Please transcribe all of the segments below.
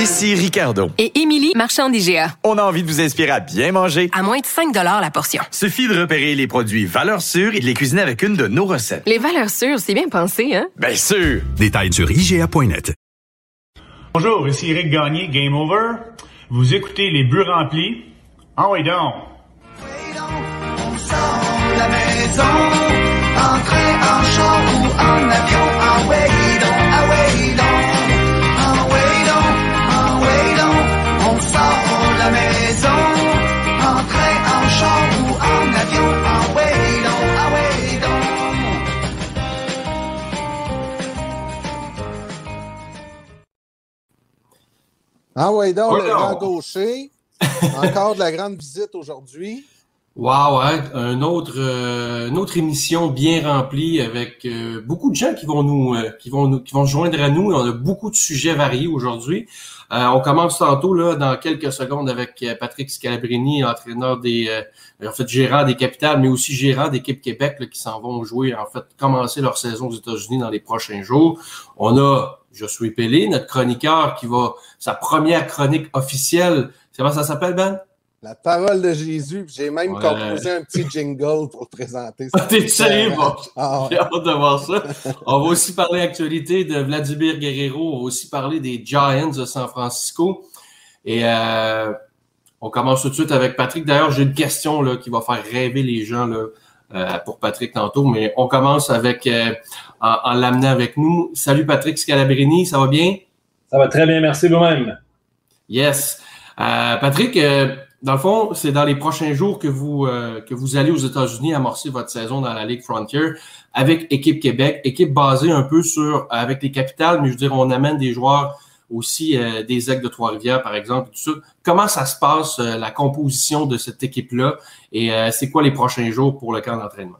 Ici Ricardo. Et Émilie, marchand d'IGA. On a envie de vous inspirer à bien manger. À moins de 5 la portion. Suffit de repérer les produits valeurs sûres et de les cuisiner avec une de nos recettes. Les valeurs sûres, c'est bien pensé, hein? Bien sûr! Détails sur IGA.net. Bonjour, ici Eric Gagné, Game Over. Vous écoutez Les Buts Remplis. Ah oui donc! On sort de la maison, en train, en char ou en avion, ah ouais Ah ouais, donc, Ouais, le grand gaucher. Encore de la grande visite aujourd'hui. Wow, hein, un autre, euh, une autre émission bien remplie avec euh, beaucoup de gens qui vont nous, euh, qui vont nous, qui vont se joindre à nous. On a beaucoup de sujets variés aujourd'hui. Euh, on commence tantôt là dans quelques secondes avec euh, Patrick Scalabrini, entraîneur des, euh, en fait gérant des capitales, mais aussi gérant d'équipe Québec là, qui s'en vont jouer, en fait commencer leur saison aux États-Unis dans les prochains jours. On a Josué Pellé, notre chroniqueur, qui va sa première chronique officielle. Comment ça s'appelle Ben? La parole de Jésus. J'ai même Ouais. composé un petit jingle pour le présenter. Ah, T'es sérieux, bon? Ah, J'ai hâte de voir ça. On va aussi parler actualité de Vladimir Guerrero. On va aussi parler des Giants de San Francisco. Et euh, on commence tout de suite avec Patrick. D'ailleurs, j'ai une question là, qui va faire rêver les gens là, pour Patrick tantôt, mais on commence avec euh, en, en l'amenant avec nous. Salut Patrick Scalabrini, ça va bien? Ça va très bien, merci vous-même. Yes. Euh, Patrick, euh, dans le fond, c'est dans les prochains jours que vous, euh, que vous allez aux États-Unis amorcer votre saison dans la Ligue Frontier avec Équipe Québec, équipe basée un peu sur avec les capitales, mais je veux dire, on amène des joueurs aussi euh, des Aigles de Trois-Rivières, par exemple, tout ça. Comment ça se passe, euh, la composition de cette équipe-là, et euh, c'est quoi les prochains jours pour le camp d'entraînement?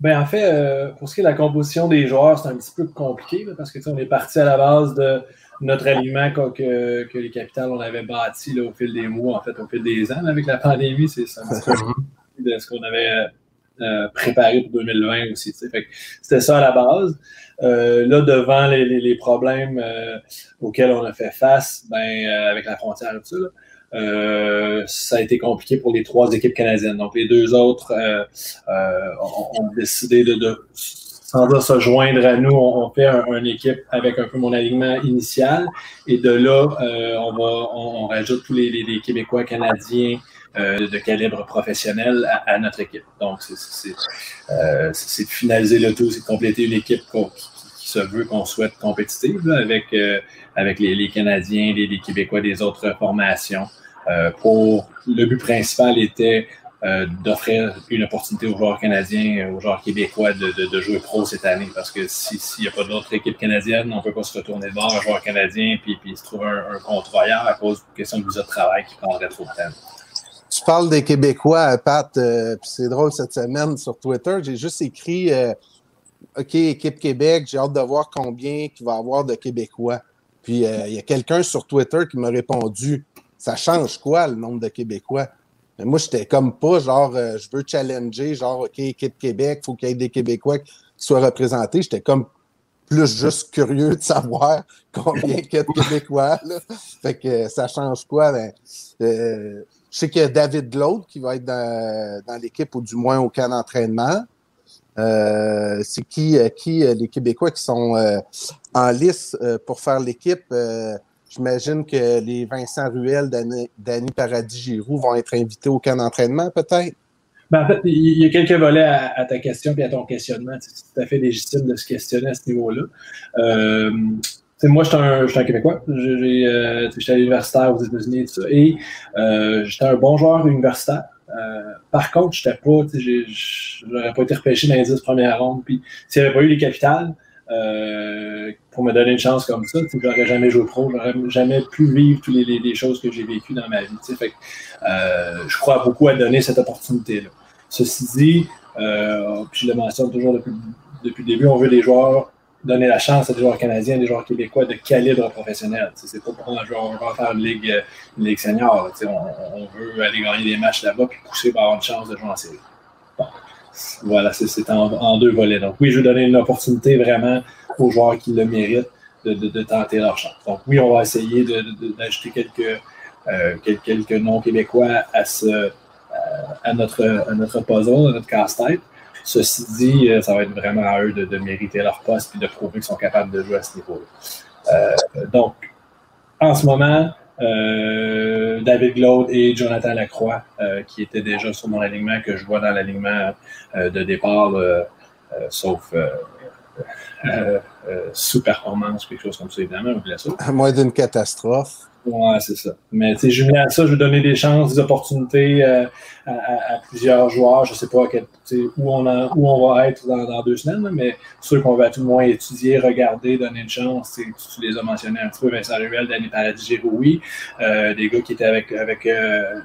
Ben, en fait, pour ce qui est de la composition des joueurs, c'est un petit peu compliqué là, parce que tu sais, on est parti à la base de notre alignement que, que les capitales on avait bâti là, au fil des mois, en fait, au fil des ans. Avec la pandémie, c'est c'est un petit peu de ce qu'on avait euh, préparé pour 2020 aussi. C'était ça à la base. Euh, là, devant les, les- les problèmes euh, auxquels on a fait face, ben, euh, avec la frontière et tout ça, là, euh, ça a été compliqué pour les trois équipes canadiennes. Donc, les deux autres euh, euh, ont, ont décidé de, de sans dire se joindre à nous. On, on fait un- une équipe avec un peu mon alignement initial. Et de là, on, va, on, on rajoute tous les, les- les Québécois canadiens euh, de calibre professionnel à, à notre équipe. Donc, c'est- euh, de finaliser le tout, c'est de compléter une équipe qu'on- qui, qui se veut qu'on souhaite compétitive là, avec, euh, avec les, les Canadiens, les, les Québécois des autres formations. Euh, pour le but principal était euh, d'offrir une opportunité aux joueurs canadiens, euh, aux joueurs québécois de, de, de jouer pro cette année. Parce que si- s'il n'y a pas d'autres équipes canadiennes, on ne peut pas se retourner de bord un joueur canadien puis, puis se trouver un, un à cause de question de visa de travail qui prendrait trop de temps. Tu parles des Québécois, Pat, euh, c'est drôle cette semaine sur Twitter. J'ai juste écrit euh, OK, équipe Québec, j'ai hâte de voir combien il va y avoir de Québécois. Puis euh, il y a quelqu'un sur Twitter qui m'a répondu Ça change quoi le nombre de Québécois? Mais moi, j'étais comme pas genre euh, je veux challenger, genre OK, équipe Québec, faut qu'il y ait des Québécois qui soient représentés. J'étais comme plus juste curieux de savoir combien il y a de Québécois. Fait que euh, ça change quoi? Ben, euh, je sais qu'il y a David Glaude qui va être dans, l'équipe, ou du moins au camp d'entraînement. Euh, c'est qui, euh, euh, les Québécois qui sont en lice pour faire l'équipe? J'imagine que les Vincent Ruel, Dani, Dani Paradis-Giroux vont être invités au camp d'entraînement, peut-être? Ben, en fait, il y a quelques volets à, ta question et à ton questionnement. C'est tout à fait légitime de se questionner à ce niveau-là. Tu sais, moi, je suis un, je un Québécois. Euh, j'étais à l'universitaire aux États-Unis et tout ça. Et euh, j'étais un bon joueur universitaire. Euh, par contre, j'étais pas, j'ai- j'aurais pas été repêché dans les 10 premières rondes. Puis s'il n'y avait pas eu les capitales, euh, pour me donner une chance comme ça, sais, j'aurais jamais joué pro, j'aurais jamais pu vivre toutes les, les- choses que j'ai vécues dans ma vie. Fait que, euh, je crois beaucoup à donner cette opportunité-là. Ceci dit, euh, je le mentionne toujours depuis, depuis le début, on veut des joueurs, donner la chance à des joueurs canadiens, des joueurs québécois de calibre professionnel. C'est pas pour un joueur, on faire une ligue, euh, une ligue senior. On, veut aller gagner des matchs là-bas puis pousser pour avoir une chance de jouer en série. Bon. Voilà, c'est en, deux volets. Donc oui, je veux donner une opportunité vraiment aux joueurs qui le méritent de, de, de tenter leur chance. Donc oui, on va essayer d'ajouter quelques, euh, quel- quelques noms québécois à, ce, euh, à, notre, à notre puzzle, à notre casse-tête. Ceci dit, euh, ça va être vraiment à eux de, mériter leur poste et de prouver qu'ils sont capables de jouer à ce niveau-là. Euh, donc, en ce moment, euh, David Glaude et Jonathan Lacroix, qui étaient déjà sur mon alignement, que je vois dans l'alignement de départ, sauf sous-performance, quelque chose comme ça, évidemment, ou blessure. À moins d'une catastrophe. Ouais, c'est ça. Mais tu sais, jumelé à ça, je veux donner des chances, des opportunités euh, à, à- à plusieurs joueurs. Je sais pas quel- où, on en- où on va être dans, dans deux semaines, mais ceux qu'on va tout le moins étudier, regarder, donner une chance. tu Tu, les as mentionnés un petit peu, Vincent Ruel, Danny Paradis, Giroui, euh, des gars qui étaient avec, avec euh,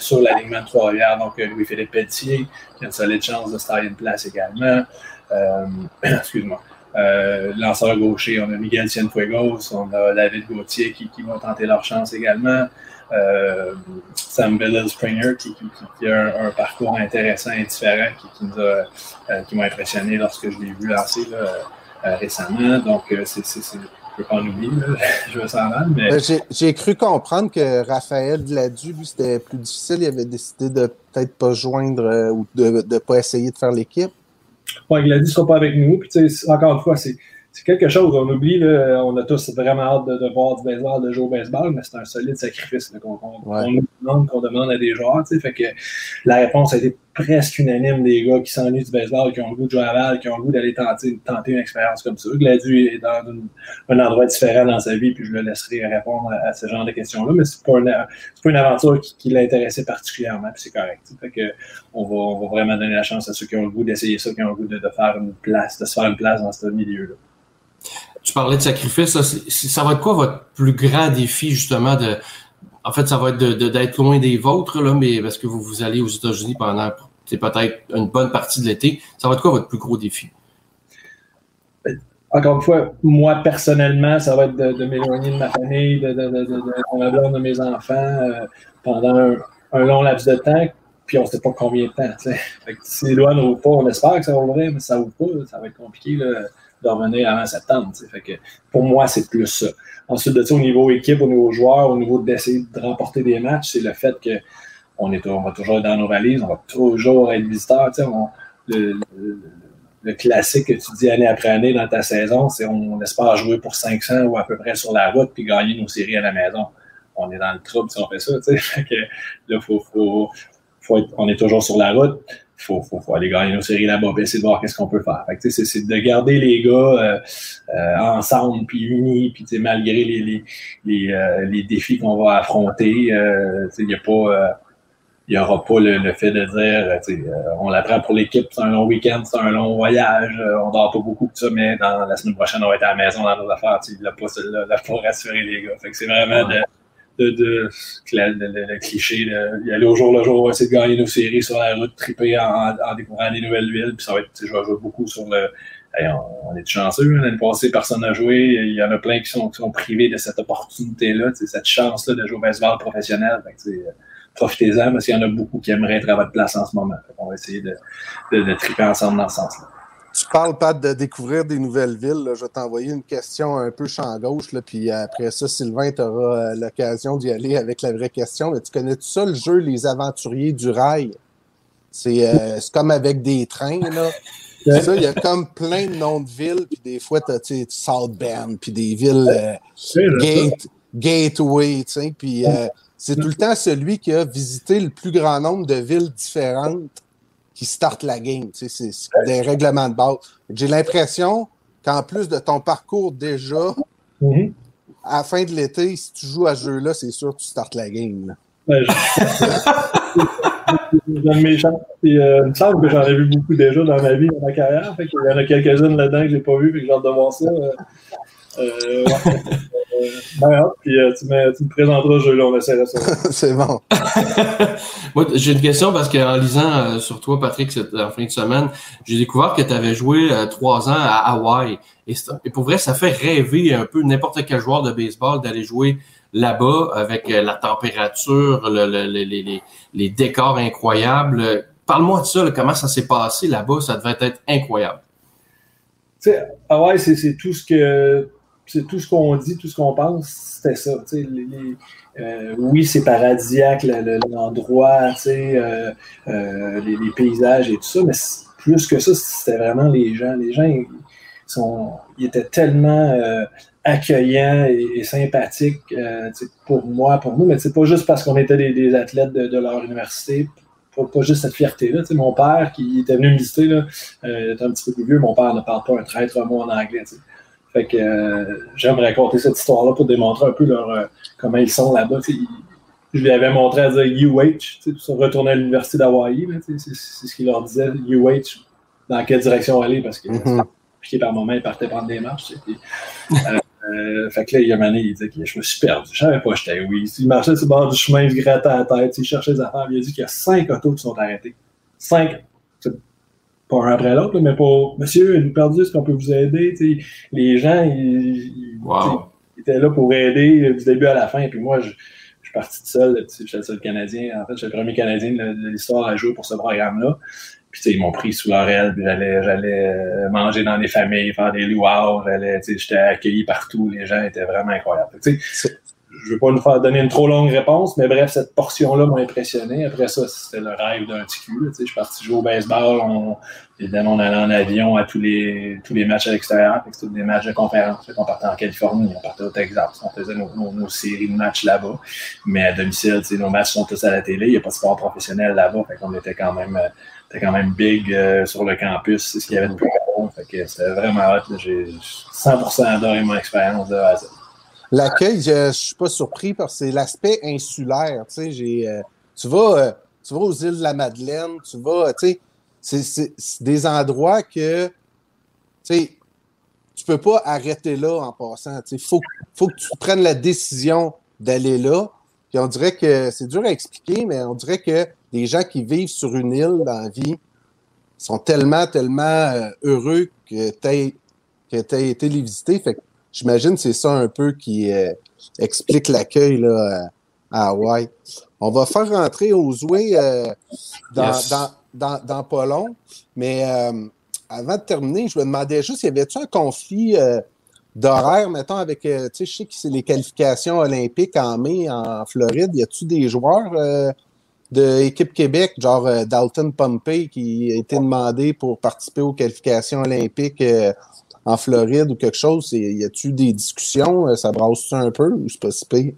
sur l'alignement de Trois-Rivières, donc euh, Louis-Philippe Pelletier, qui a une solide chance de se une place également. Euh, excuse-moi. Euh, lanceur gaucher, on a Miguel Cienfuegos, on a David Gauthier qui, qui vont tenter leur chance également. Euh, Sam Bellel Springer qui, a un, parcours intéressant et différent qui, nous euh, m'a impressionné lorsque je l'ai vu lancer là, récemment. Donc, c'est, je ne peux pas en oublier, je me sens mal, Ben, J'ai j'ai cru comprendre que Raphaël Gladu, lui, c'était plus difficile. Il avait décidé de peut-être pas joindre ou de ne pas essayer de faire l'équipe. Ouais, Gladys ne sera pas avec nous. Puis, encore une fois, c'est c'est quelque chose. On oublie, là, on a tous vraiment hâte de, de voir du baseball, de jouer au baseball, mais c'est un solide sacrifice qu'on qu'on- Ouais. qu'on demande, qu'on demande à des joueurs. Fait que la réponse a été presque unanime des gars qui s'ennuient du baseball, qui ont le goût de jouer à Laval, qui ont le goût d'aller tenter, tenter une expérience comme ça. Gladys est dans une- un endroit différent dans sa vie, puis je le laisserai répondre à, à ce genre de questions-là, mais c'est pas, une- pas une aventure qui, qui l'intéressait particulièrement, puis c'est correct. Fait que on va, on va vraiment donner la chance à ceux qui ont le goût d'essayer ça, qui ont le goût de, de faire une place, de se faire une place dans ce milieu-là. Tu parlais de sacrifice. ça va être quoi votre plus grand défi, justement. En fait, ça va être d'être loin des vôtres, mais parce que vous, vous allez aux États-Unis pendant peut-être une bonne partie de l'été. Ça va être quoi votre plus gros défi? Encore une fois, moi personnellement, ça va être de, m'éloigner de ma famille, de, ma blonde, de mes enfants euh, pendant un, long laps de temps, puis on ne sait pas combien de temps. tu sais. Fait que si pas, on espère que ça va ouvrir, mais ça ouvre pas, ça va être compliqué là, revenir avant septembre. Fait que pour moi, c'est plus ça. Ensuite de ça, au niveau équipe, au niveau joueur, au niveau d'essayer de remporter des matchs, c'est le fait que on, est, on va toujours être dans nos valises, on va toujours être visiteur. on- le, classique que tu dis année après année dans ta saison, c'est on espère jouer pour 500 ou à peu près sur la route puis gagner nos séries à la maison. On est dans le trouble si on fait ça. Fait que là, faut, faut être- on est toujours sur la route. Faut, faut, faut aller gagner nos séries là-bas essayer de voir qu'est-ce qu'on peut faire. C'est c'est de garder les gars euh, euh, ensemble puis unis puis malgré les, les, les, euh, les défis qu'on va affronter, euh, il n'y a pas euh, il n'y aura pas le, le fait de dire, euh, on l'apprend pour l'équipe, c'est un long week-end, c'est un long voyage, euh, on dort pas beaucoup, tout ça, mais dans la semaine prochaine, on va être à la maison dans nos affaires. Tu sais, il n'a pas celle-là là, pour rassurer les gars. Fait que c'est vraiment de, de, de, le, cliché, de, aller au jour le jour, essayer de gagner nos séries sur la route, triper en, en découvrant des nouvelles villes, puis ça va être, je vais jouer beaucoup sur le. Hey, on, on est chanceux, hein, l'année passée, personne n'a joué. Il y en a plein qui sont, qui sont privés de cette opportunité-là, cette chance-là de jouer au baseball professionnel. Profitez-en parce qu'il y en a beaucoup qui aimeraient être à votre place en ce moment. On va essayer de, de, de triper ensemble dans ce sens-là. Tu parles, Pat, de découvrir des nouvelles villes. là. Je vais t'envoyer une question un peu champ gauche, là, puis après ça, Sylvain, tu auras l'occasion d'y aller avec la vraie question. Mais tu connais tout ça, le jeu Les Aventuriers du Rail? C'est euh, comme avec des trains, là. Il y a comme plein de noms de villes, puis des fois, tu as South Bend, puis des villes euh, Gate, Gateway, tu sais, puis euh, c'est tout le temps celui qui a visité le plus grand nombre de villes différentes qui starte la game, tu sais, c'est des règlements de base. J'ai l'impression qu'en plus de ton parcours déjà, Mhm. à la fin de l'été, si tu joues à ce jeu-là, c'est sûr que tu startes la game. là. Ouais, mes chances. Euh, il me semble que j'en ai vu beaucoup déjà dans ma vie, dans ma carrière. Fait qu'il y en a quelques-unes là-dedans que j'ai pas vues, puis que j'ai hâte de voir ça. Euh, euh, ouais. Euh, ben, hâte. puis euh, tu, me, tu me présenteras ce jeu-là, on essaiera ça. c'est bon. Moi, j'ai une question parce qu'en lisant euh, sur toi, Patrick, cette, en fin de semaine, j'ai découvert que tu avais joué euh, trois ans à Hawaï. Et, pour vrai, ça fait rêver un peu n'importe quel joueur de baseball d'aller jouer là-bas avec euh, la température, le- le- le- les, les- les décors incroyables. Parle-moi de ça, là, comment ça s'est passé là-bas? Ça devait être incroyable. Tu sais, Hawaï, c'est tout ce que c'est tout ce qu'on dit, tout ce qu'on pense, c'était ça. euh, oui, c'est paradisiaque le- le- l'endroit, euh, euh, les, paysages et tout ça, mais plus que ça, c'était vraiment les gens. Les gens, ils, sont, ils étaient tellement accueillants et, sympathiques pour moi, pour nous, mais c'est pas juste parce qu'on était des, athlètes de, leur université, pas, juste cette fierté-là. Mon père, qui était venu me visiter, là, était un petit peu plus vieux, mon père ne parle pas un traître mot en anglais. Fait que euh, j'aime raconter cette histoire-là pour démontrer un peu leur, euh, comment ils sont là-bas. Ils- Je lui avais montré à dire UH, sais, pour retourner à l'université d'Hawaï. C'est ce qu'il leur disait, UH, dans quelle direction aller, parce que Mhm. piqué par moment, il partait prendre des marches. puis, euh, fait que là, il y a un moment donné, il disait que je me suis perdu. Je savais pas que j'étais oui. Il marchait sur le bord du chemin, il se grattait la tête, il cherchait des affaires. Il a dit qu'il y a cinq autos qui sont arrêtés. Cinq. Pas un après l'autre, là, mais pas Monsieur, nous perdu, est-ce qu'on peut vous aider? Tu sais, les gens, ils, ils- Wow. étaient là pour aider du début à la fin. Puis moi, je, je suis parti tout seul. tu sais, J'étais le seul Canadien. En fait, j'étais le premier Canadien de, de l'histoire à jouer pour ce programme-là. Puis, tu sais, ils m'ont pris sous leur aile, j'allais, j'allais euh, manger dans des familles, faire des luauds, j'allais, tu sais, j'étais accueilli partout, les gens étaient vraiment incroyables. Je veux pas nous faire donner une trop longue réponse, mais bref, cette portion-là m'a impressionné. Après ça, c'était le rêve d'un petit cul, là, je suis parti jouer au baseball, on, évidemment, on allait en avion à tous les, tous les matchs à l'extérieur, c'était des matchs de conférence, qu'on partait en Californie, on partait au Texas, on faisait nos, nos, séries de matchs là-bas, mais à domicile, nos matchs sont tous à la télé, il n'y a pas de sport professionnel là-bas, fait qu'on était quand même, quand même big euh, sur le campus, c'est ce qu'il y avait de plus gros. Fait c'était vraiment hot. J'ai 100% adoré mon expérience de A à Z. L'accueil, je, je suis pas surpris parce que c'est l'aspect insulaire. J'ai, euh, tu vas, euh, tu vas aux îles de la Madeleine, tu vas, sais, c'est, c'est- c'est des endroits que, tu peux pas arrêter là en passant. Sais, faut, faut que tu prennes la décision d'aller là. Puis on dirait que c'est dur à expliquer, mais on dirait que les gens qui vivent sur une île dans la vie sont tellement, tellement euh, heureux que tu aies, été les visiter. Fait que j'imagine que c'est ça un peu qui euh, explique l'accueil là, à à Hawaï. On va faire rentrer Ozoué euh, dans, Yes. dans, dans, dans pas long, mais euh, avant de terminer, je me demandais juste, y avait-tu un conflit euh, d'horaire, mettons, avec, euh, tu sais, je sais que c'est les qualifications olympiques en mai en Floride. Y a-tu des joueurs euh, de l'équipe Québec, genre euh, Dalton Pompey, qui a été demandé pour participer aux qualifications olympiques euh, en Floride ou quelque chose? Y a-tu des discussions? Euh, Ça brasse un peu ou c'est pas si pire?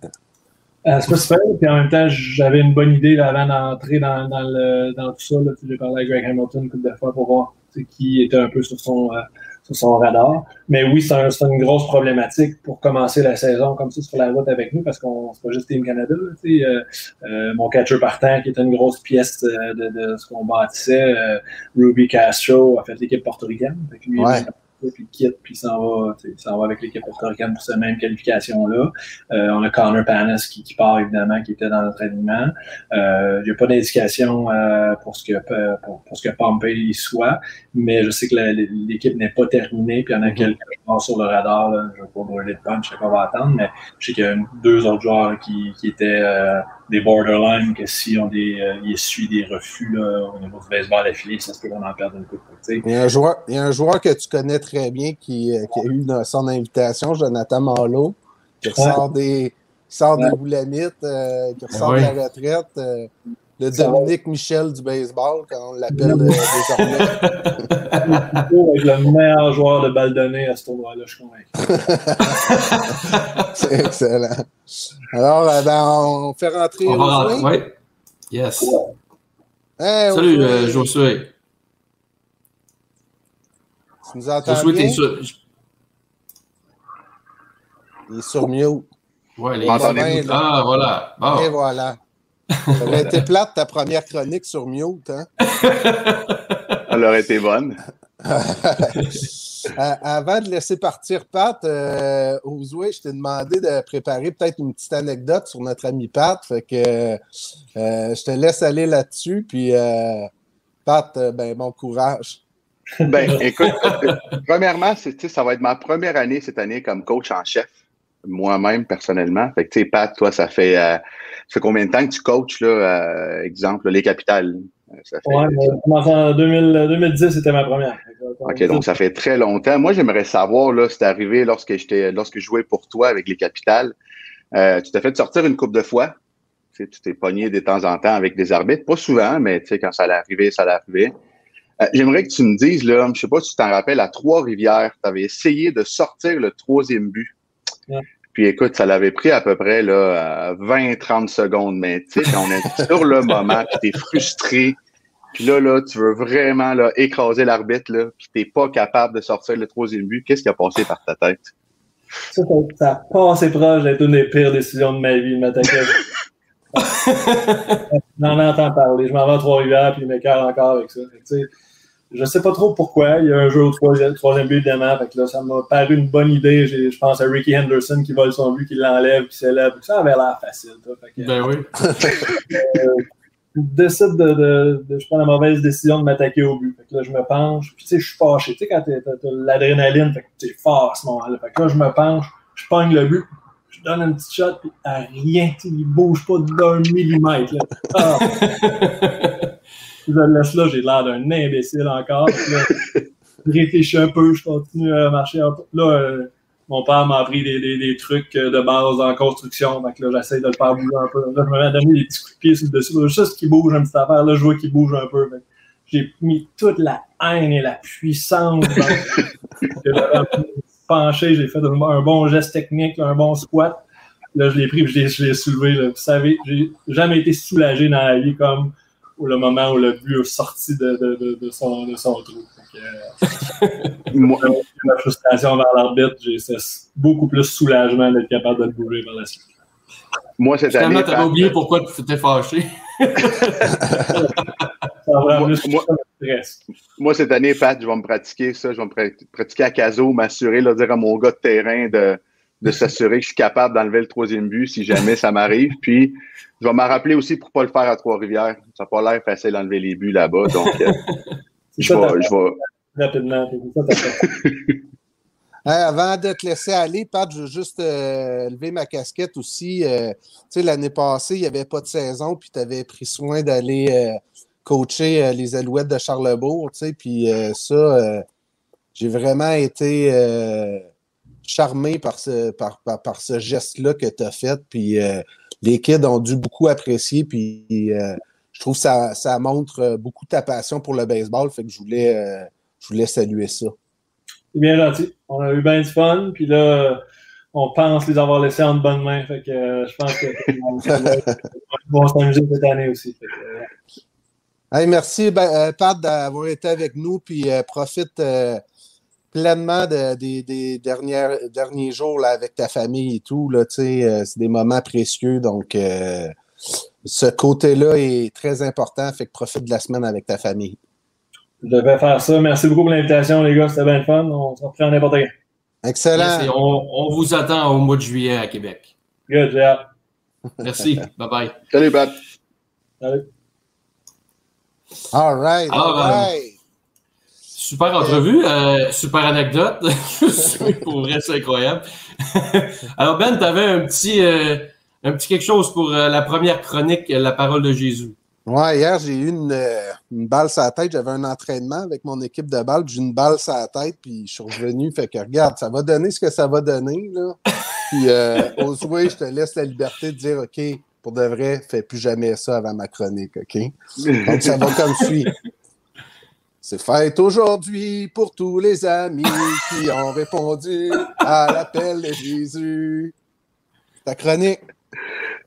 Euh, c'est pas super. Puis en même temps, j'avais une bonne idée là, avant d'entrer dans, dans, le, dans tout ça. J'ai parlé à Greg Hamilton une couple de fois pour voir qui était un peu sur son, euh, sur son radar. Mais oui, c'est un- c'est une grosse problématique pour commencer la saison comme ça sur la route avec nous parce qu'on c'est pas juste Team Canada. là. Euh, mon catcher partant, qui était une grosse pièce de, de ce qu'on bâtissait, Ruby Castro a fait l'équipe portoricaine. Lui, Ouais. Puis quitte, puis s'en va, va avec l'équipe portoricaine pour cette même qualification-là. Euh, on a Connor Panis qui, qui part évidemment, qui était dans notre alignement. Euh, il n'y a pas d'indication euh, pour ce que euh, pour, pour ce que Pompey y soit, mais je sais que l'équipe n'est pas terminée, puis il y en a quelques joueurs sur le radar. Là. Je ne vais pas brûler de punch, je sais qu'on va attendre, mais je sais qu'il y a une- deux autres joueurs qui, qui étaient euh, des borderline, que si on des, euh, des refus là, au niveau du baseball affilié, ça se peut qu'on en perde une coupe. Il y, a un joueur, il y a un joueur que tu connais très bien qui, euh, qui a eu dans son invitation, Jonathan Malo, qui ressort des, qui sort des boulamites, euh, qui ressort ouais. de la retraite. Le. Dominique Michel du baseball, quand on l'appelle euh, désormais. avec le meilleur joueur de balle donnée à ce tournoi-là, je suis convaincu. C'est excellent. Alors, euh, ben, on fait rentrer On va Josué. rentrer. Ouais. Yes. Hey, Salut, Josué, euh, Josué. Tu nous entends Josué, t'es sur. Il est sur mute. Ouais, les... Ah, voilà. Bon. Et voilà. Ça aurait été plate ta première chronique sur mute, hein? Elle aurait été bonne. Avant de laisser partir Pat, euh, je t'ai demandé de préparer peut-être une petite anecdote sur notre ami Pat. Fait que euh, je te laisse aller là-dessus. Puis euh, Pat, euh, ben bon courage. Ben, écoute, premièrement, ça va être ma première année cette année comme coach en chef, moi-même personnellement. Fait que, tu sais, Pat, toi, ça fait, euh, ça fait combien de temps que tu coaches, là, euh, exemple, les capitales? Euh, Ça fait- Ouais, en 2000 2010, c'était ma première. OK, donc ça fait très longtemps. Moi, j'aimerais savoir, là, c'est arrivé lorsque j'étais, lorsque je jouais pour toi avec les Capitales. Euh, tu t'es fait sortir une coupe de fois. Tu t'es pogné de temps en temps avec des arbitres. Pas souvent, mais tu sais, quand ça allait arriver, ça allait arriver. Euh, j'aimerais que tu me dises, là, je sais pas si tu t'en rappelles, à Trois-Rivières, tu avais essayé de sortir le troisième but. Ouais. Puis écoute, ça l'avait pris à peu près là, 20-30 secondes. Mais tu sais, quand on est sur le moment, puis t'es frustré, puis là, là, tu veux vraiment là, écraser l'arbitre, là, puis t'es pas capable de sortir le troisième but, qu'est-ce qui a passé par ta tête? Ça, ça, ça a passé proche d'être une des pires décisions de ma vie, de m'attaquer. J'en entends parler. Je m'en vais à Trois-Rivières, puis il m'écœure encore avec ça. Tu sais, je sais pas trop pourquoi. Il y a un jeu au troisième, troisième but, évidemment. Fait que là, ça m'a paru une bonne idée. Je pense à Ricky Henderson qui vole son but, qui l'enlève, qui s'élève. Ça avait l'air facile. toi. Fait que, Ben oui. euh, je décide de, de, de- je prends la mauvaise décision de m'attaquer au but. Fait que là, je me penche, puis tu sais, je suis fâché. Tu sais, quand t'as l'adrénaline, fait que t'es fort à ce moment-là. Fait que là, je me penche, je pogne le but, je donne une petite shot, puis à rien, il bouge pas d'un millimètre. Là. Ah. je le laisse là, j'ai l'air d'un imbécile encore. Là, je réfléchis un peu, je continue à marcher un peu. Là, euh, mon père m'a appris des, des, des trucs euh, de base en construction. Donc là, j'essaie de le faire bouger un peu. Là, je me mets à donner des petits coups de pied sur le dessus. Là, juste qu'il bouge un petit affaire. Là, je vois qu'il bouge un peu. J'ai mis toute la haine et la puissance. dans- peu penché. J'ai fait un, bon geste technique, un bon squat. Là, je l'ai pris et je l'ai- je l'ai soulevé. Là. Vous savez, j'ai jamais été soulagé dans la vie comme au le moment où le but est sorti de, de, de, de son, de son trou. Que, euh, Moi, la frustration vers l'arbitre, j'ai c'est beaucoup plus soulagement d'être capable de le bouger par la suite. moi cette année, Finalement, t'avais oublié pourquoi tu t'étais fâché. Moi- moi- moi, cette année, Pat, je vais me pratiquer ça. Je vais me pra- pratiquer à Caso, m'assurer, dire à mon gars de terrain de, de s'assurer que je suis capable d'enlever le troisième but si jamais ça m'arrive. Puis, je vais m'en rappeler aussi pour pas le faire à Trois-Rivières. Ça n'a pas l'air facile d'enlever les buts là-bas. Donc, euh, je vais, je Rapidement. Hey, avant de te laisser aller, Pat, je veux juste euh, lever ma casquette aussi. Euh, tu sais, l'année passée, il n'y avait pas de saison, puis tu avais pris soin d'aller euh, coacher les Alouettes de Charlebourg, tu sais, puis ça, j'ai vraiment été charmé par ce, par, par, par ce geste-là que tu as fait, puis euh, les kids ont dû beaucoup apprécier, puis euh, je trouve que ça, ça montre euh, beaucoup ta passion pour le baseball, fait que je voulais, euh, je voulais saluer ça. C'est bien gentil. On a eu bien du fun. Puis là, on pense les avoir laissés en de bonnes mains. Fait que je pense que on va s'amuser cette année aussi. Fait que, Hey, merci, ben, Pat, d'avoir été avec nous. Puis euh, profite euh, pleinement de- des, des dernières, derniers jours là, avec ta famille et tout. Là, euh, c'est des moments précieux. Donc, euh, ce côté-là est très important. Fait que profite de la semaine avec ta famille. je devais faire ça. Merci beaucoup pour l'invitation, les gars. C'était bien le fun. On se reprend n'importe quand. Excellent. On, on vous attend au mois de juillet à Québec. Good, hâte. Merci. bye bye. salut, Pat. Salut. All right. All right. Super entrevue, euh, super anecdote. pour vrai, c'est incroyable. Alors Ben, tu avais un petit, euh, un petit quelque chose pour euh, la première chronique, la parole de Jésus. Ouais, hier, j'ai eu une, une balle sur la tête. J'avais un entraînement avec mon équipe de balle. J'ai une balle sur la tête, puis je suis revenu. Fait que regarde, ça va donner ce que ça va donner. Là. Puis, Osway, je te laisse la liberté de dire OK, pour de vrai, fais plus jamais ça avant ma chronique. OK? Donc, ça va comme suit. C'est fête aujourd'hui pour tous les amis qui ont répondu à l'appel de Jésus. Ta chronique.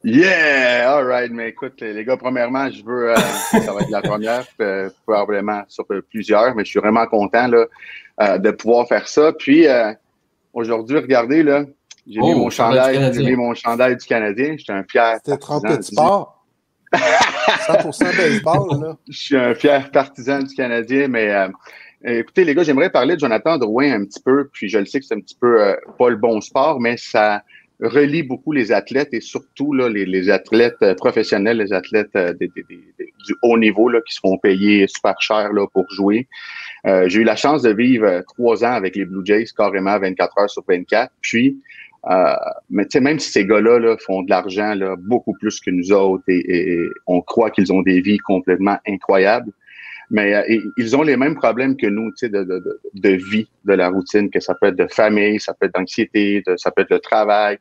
Yeah! All right. Mais écoute, les gars, premièrement, je veux, euh, ça va être la première, euh, probablement sur plusieurs, mais je suis vraiment content là, euh, de pouvoir faire ça. Puis, euh, aujourd'hui, regardez, là, j'ai Oh, mis mon chandail j'ai Canadien. mis mon chandail du Canadien. J'étais un fier. T'es partisan trompé de du- sport. 100% baseball, là. Je suis un fier partisan du Canadien, mais euh, écoutez, les gars, j'aimerais parler de Jonathan Drouin un petit peu, puis je le sais que c'est un petit peu euh, pas le bon sport, mais ça relie beaucoup les athlètes et surtout là, les, les athlètes euh, professionnels, les athlètes euh, des- des- des- des- du haut niveau là, qui se font payer super cher là, pour jouer. Euh, J'ai eu la chance de vivre euh, trois ans avec les Blue Jays, carrément 24 heures sur 24. Puis, Euh, mais tu sais, même si ces gars-là là, font de l'argent là, beaucoup plus que nous autres et, et- on croit qu'ils ont des vies complètement incroyables, mais euh, ils ont les mêmes problèmes que nous, tu sais, de, de, de, vie, de la routine, que ça peut être de famille, ça peut être d'anxiété, ça peut être le travail.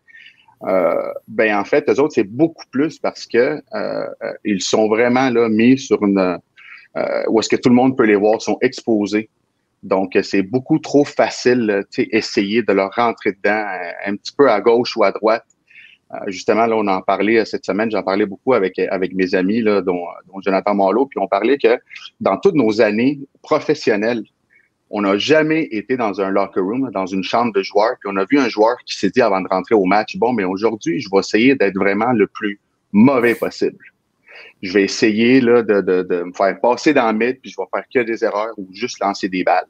Euh, ben en fait, eux autres, c'est beaucoup plus parce que euh, ils sont vraiment là mis sur une où est-ce que tout le monde peut les voir, sont exposés. Donc, euh, c'est beaucoup trop facile, euh, tu sais, essayer de leur rentrer dedans euh, un petit peu à gauche ou à droite. Justement, là, on en parlait cette semaine, j'en parlais beaucoup avec, avec mes amis, là, dont, dont Jonathan Marleau, puis on parlait que dans toutes nos années professionnelles, on n'a jamais été dans un locker room, dans une chambre de joueurs, puis on a vu un joueur qui s'est dit avant de rentrer au match, bon, mais aujourd'hui, je vais essayer d'être vraiment le plus mauvais possible. Je vais essayer là, de, de, de me faire passer dans le mid, puis je vais faire que des erreurs ou juste lancer des balles.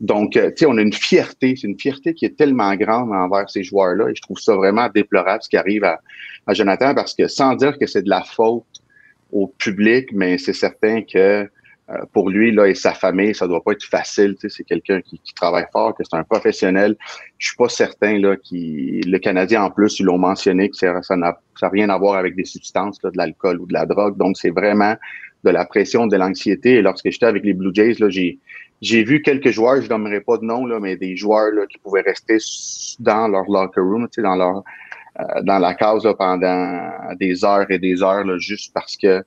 Donc, euh, tu sais, on a une fierté, c'est une fierté qui est tellement grande envers ces joueurs-là, et je trouve ça vraiment déplorable ce qui arrive à, à Jonathan, parce que sans dire que c'est de la faute au public, mais c'est certain que euh, pour lui là et sa famille, ça doit pas être facile. C'est quelqu'un qui, qui travaille fort, que c'est un professionnel. Je suis pas certain là qui le Canadien en plus ils l'ont mentionné que ça n'a rien à voir avec des substances, là, de l'alcool ou de la drogue. Donc c'est vraiment de la pression, de l'anxiété. Et lorsque j'étais avec les Blue Jays, là, j'ai j'ai vu quelques joueurs, je nommerai pas de nom là, mais des joueurs là, qui pouvaient rester dans leur locker room, dans leur euh, dans la case là, pendant des heures et des heures là, juste parce que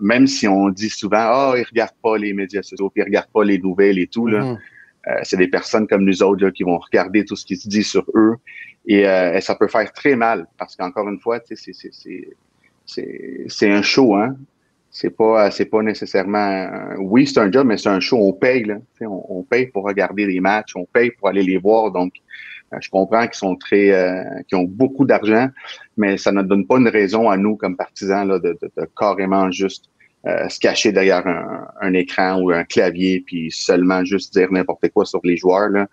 même si on dit souvent ah ils regardent pas les médias sociaux, puis ils regardent pas les nouvelles et tout là, Mhm. euh, c'est des personnes comme nous autres là, qui vont regarder tout ce qui se dit sur eux et, euh, et ça peut faire très mal parce qu'encore une fois, c'est c'est c'est c'est c'est un show hein. C'est pas c'est pas nécessairement oui c'est un job mais c'est un show on paye là. On, on paye pour regarder les matchs, on paye pour aller les voir donc euh, je comprends qu'ils sont très euh, qu'ils ont beaucoup d'argent mais ça ne donne pas une raison à nous comme partisans là de, de, de carrément juste euh, se cacher derrière un, un écran ou un clavier puis seulement juste dire n'importe quoi sur les joueurs là.